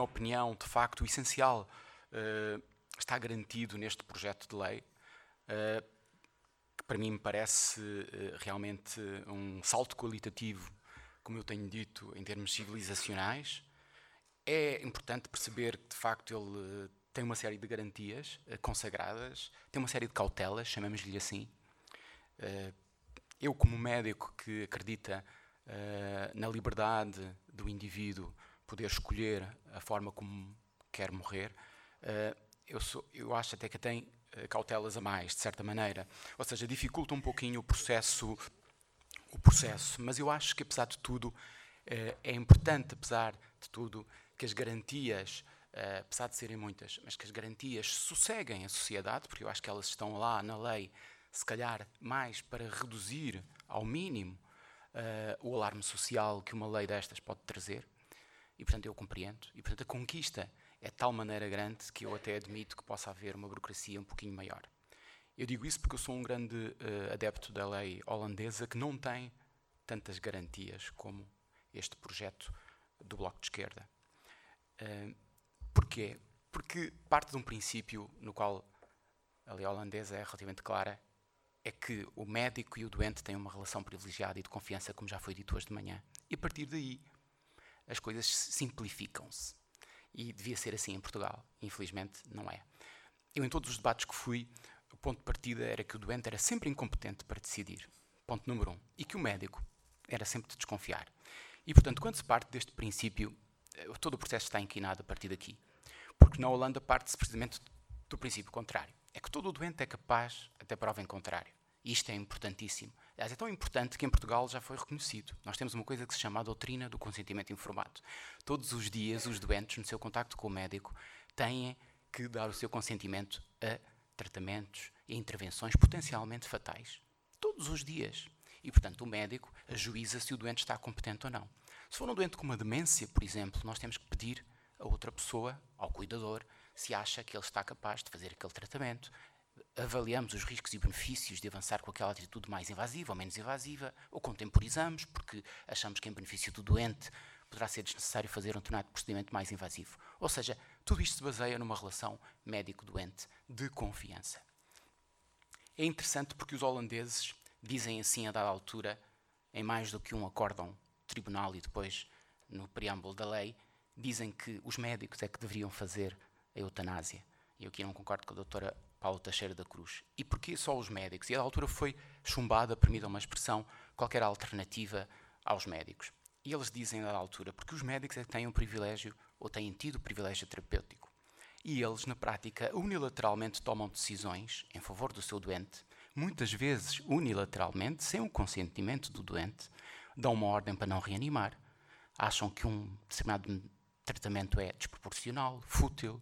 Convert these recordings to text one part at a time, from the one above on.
minha opinião, de facto, o essencial uh, está garantido neste projeto de lei, uh, que para mim me parece uh, realmente um salto qualitativo, como eu tenho dito, em termos civilizacionais. É importante perceber que, de facto, ele tem uma série de garantias consagradas, tem uma série de cautelas, chamamos-lhe assim. eu, como médico que acredita na liberdade do indivíduo poder escolher a forma como quer morrer, uh, eu, sou, eu, acho até que tem uh, cautelas a mais, de certa maneira. Ou seja, dificulta um pouquinho o processo, o processo. Mas eu acho que, apesar de tudo, uh, é importante, apesar de tudo, que as garantias, apesar de serem muitas, mas que as garantias sosseguem a sociedade, porque eu acho que elas estão lá na lei, se calhar mais para reduzir ao mínimo o alarme social que uma lei destas pode trazer. E, portanto, eu compreendo. E, portanto, a conquista é de tal maneira grande que eu até admito que possa haver uma burocracia um pouquinho maior. Eu digo isso porque eu sou um grande uh, adepto da lei holandesa que não tem tantas garantias como este projeto do Bloco de Esquerda. Uh, porquê? Porque parte de um princípio no qual a lei holandesa é relativamente clara, é que o médico e o doente têm uma relação privilegiada e de confiança, como já foi dito hoje de manhã. E a partir daí, as coisas simplificam-se. E devia ser assim em Portugal. Infelizmente, não é. Eu, em todos os debates que fui, o ponto de partida era que o doente era sempre incompetente para decidir. Ponto número um. E que o médico era sempre de desconfiar. E, portanto, quando se parte deste princípio, eh, todo o processo está inquinado a partir daqui. Porque na Holanda parte-se precisamente do princípio contrário. É que todo o doente é capaz, até prova em contrário. Isto é importantíssimo. Aliás, é tão importante que em Portugal já foi reconhecido. Nós temos uma coisa que se chama a doutrina do consentimento informado. Todos os dias, os doentes, no seu contacto com o médico, têm que dar o seu consentimento a tratamentos e intervenções potencialmente fatais. Todos os dias. E, portanto, o médico ajuiza se o doente está competente ou não. Se for um doente com uma demência, por exemplo, nós temos que pedir a outra pessoa, ao cuidador, se acha que ele está capaz de fazer aquele tratamento, avaliamos os riscos e benefícios de avançar com aquela atitude mais invasiva ou menos invasiva, ou contemporizamos, porque achamos que, em benefício do doente, poderá ser desnecessário fazer um determinado procedimento mais invasivo. Ou seja, tudo isto se baseia numa relação médico-doente de confiança. É interessante porque os holandeses dizem assim a dada altura, em mais do que um acórdão tribunal e depois no preâmbulo da lei, dizem que os médicos é que deveriam fazer a eutanásia. E eu aqui não concordo com a doutora Paulo Teixeira da Cruz. E porquê só os médicos? E a altura foi chumbada, permita uma expressão, qualquer alternativa aos médicos. E eles dizem à altura, porque os médicos é que têm um privilégio, ou têm tido o privilégio terapêutico. E eles, na prática, unilateralmente tomam decisões em favor do seu doente, muitas vezes unilateralmente, sem o consentimento do doente, dão uma ordem para não reanimar. Acham que um determinado tratamento é desproporcional, fútil.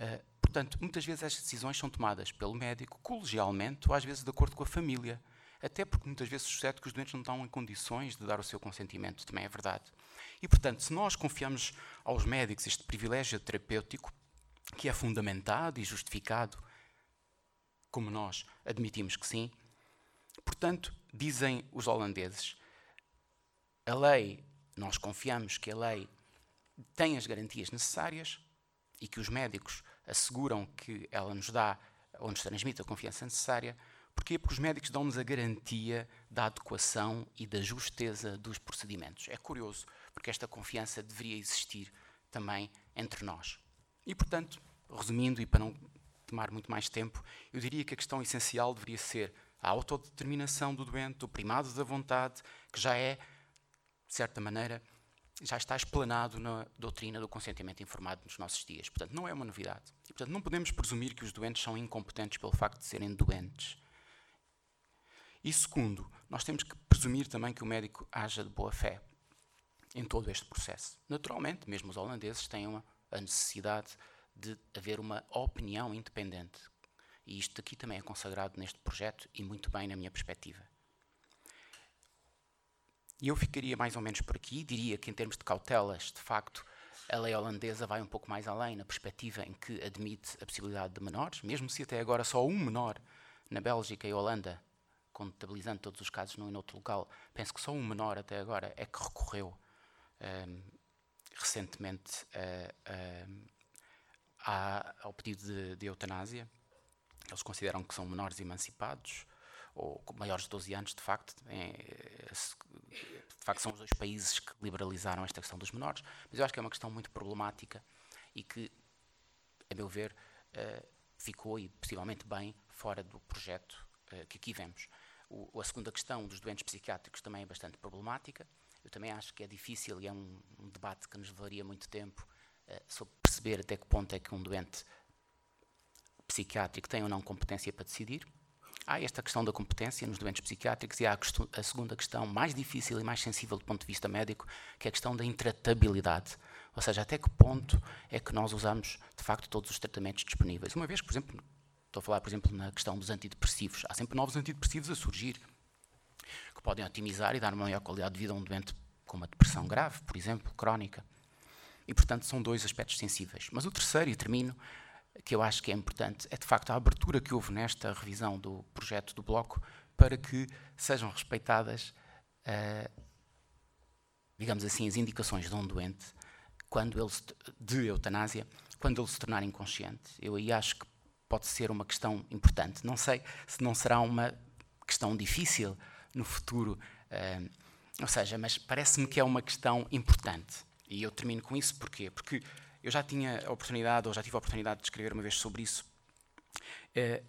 Uh, Portanto, muitas vezes as decisões são tomadas pelo médico colegialmente ou às vezes de acordo com a família. Até porque muitas vezes sucede que os doentes não estão em condições de dar o seu consentimento, também é verdade. E, portanto, se nós confiamos aos médicos este privilégio terapêutico, que é fundamentado e justificado, como nós admitimos que sim, portanto, dizem os holandeses, a lei, nós confiamos que a lei tem as garantias necessárias e que os médicos asseguram que ela nos dá ou nos transmite a confiança necessária. Porquê? Porque os médicos dão-nos a garantia da adequação e da justeza dos procedimentos. É curioso, porque esta confiança deveria existir também entre nós. E, portanto, resumindo e para não tomar muito mais tempo, eu diria que a questão essencial deveria ser a autodeterminação do doente, o primado da vontade, que já é, de certa maneira, já está explanado na doutrina do consentimento informado nos nossos dias. Portanto, não é uma novidade. E, portanto, não podemos presumir que os doentes são incompetentes pelo facto de serem doentes. E segundo, nós temos que presumir também que o médico haja de boa fé em todo este processo. Naturalmente, mesmo os holandeses têm uma, a necessidade de haver uma opinião independente. E isto aqui também é consagrado neste projeto e muito bem na minha perspectiva. E eu ficaria mais ou menos por aqui. Diria que, em termos de cautelas, de facto, a lei holandesa vai um pouco mais além, na perspectiva em que admite a possibilidade de menores, mesmo se até agora só um menor na Bélgica e Holanda, contabilizando todos os casos num e noutro local, penso que só um menor até agora é que recorreu um, recentemente ao pedido de, de eutanásia. Eles consideram que são menores emancipados, ou maiores de 12 anos, de facto, é, de facto são os dois países que liberalizaram esta questão dos menores, mas eu acho que é uma questão muito problemática e que, a meu ver, uh, ficou e possivelmente bem fora do projeto uh, que aqui vemos. O, a segunda questão dos doentes psiquiátricos também é bastante problemática. Eu também acho que é difícil e é um, um debate que nos levaria muito tempo uh, sobre perceber até que ponto é que um doente psiquiátrico tem ou não competência para decidir há esta questão da competência nos doentes psiquiátricos e há a, a segunda questão mais difícil e mais sensível do ponto de vista médico, que é a questão da intratabilidade. Ou seja, até que ponto é que nós usamos, de facto, todos os tratamentos disponíveis. Uma vez que, por exemplo, estou a falar, por exemplo, na questão dos antidepressivos, há sempre novos antidepressivos a surgir, que podem otimizar e dar uma maior qualidade de vida a um doente com uma depressão grave, por exemplo, crónica. E, portanto, são dois aspectos sensíveis. Mas o terceiro, e termino, que eu acho que é importante é de facto a abertura que houve nesta revisão do projeto do Bloco para que sejam respeitadas, uh, digamos assim, as indicações de um doente quando ele de eutanásia, quando ele se tornar inconsciente. Eu aí acho que pode ser uma questão importante. Não sei se não será uma questão difícil no futuro, uh, ou seja, mas parece-me que é uma questão importante. E eu termino com isso porquê? Porque eu já tinha a oportunidade, ou já tive a oportunidade de escrever uma vez sobre isso. É,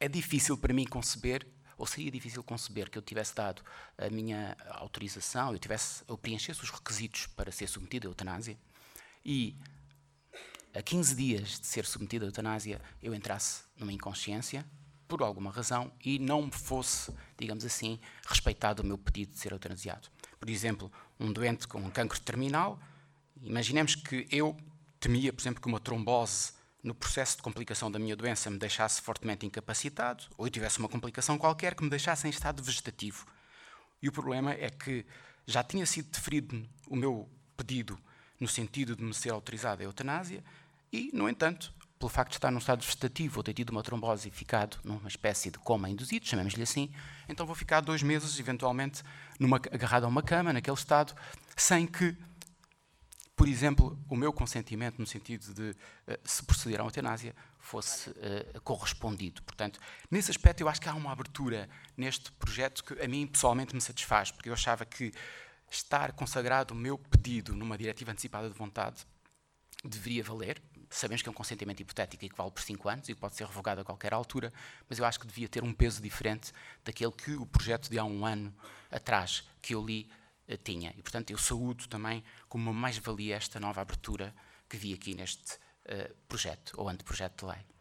é difícil para mim conceber, ou seria difícil conceber que eu tivesse dado a minha autorização, eu tivesse, eu preenchesse os requisitos para ser submetido à eutanásia e a 15 dias de ser submetido à eutanásia eu entrasse numa inconsciência por alguma razão e não fosse, digamos assim, respeitado o meu pedido de ser eutanasiado. Por exemplo, um doente com um cancro terminal, imaginemos que eu temia, por exemplo, que uma trombose no processo de complicação da minha doença me deixasse fortemente incapacitado, ou eu tivesse uma complicação qualquer que me deixasse em estado vegetativo. E o problema é que já tinha sido deferido o meu pedido no sentido de me ser autorizada a eutanásia, e, no entanto, pelo facto de estar num estado vegetativo ou ter tido uma trombose e ficado numa espécie de coma induzido, chamemos-lhe assim, então vou ficar dois meses, eventualmente, numa, agarrado a uma cama, naquele estado, sem que por exemplo, o meu consentimento no sentido de uh, se proceder à eutanásia fosse uh, correspondido. Portanto, nesse aspecto eu acho que há uma abertura neste projeto que a mim pessoalmente me satisfaz, porque eu achava que estar consagrado o meu pedido numa diretiva antecipada de vontade deveria valer. Sabemos que é um consentimento hipotético e que vale por cinco anos e pode ser revogado a qualquer altura, mas eu acho que devia ter um peso diferente daquele que o projeto de há um ano atrás que eu li eh, tinha. E, portanto, eu saúdo também como uma mais-valia esta nova abertura que vi aqui neste uh, projeto, ou anteprojeto de lei.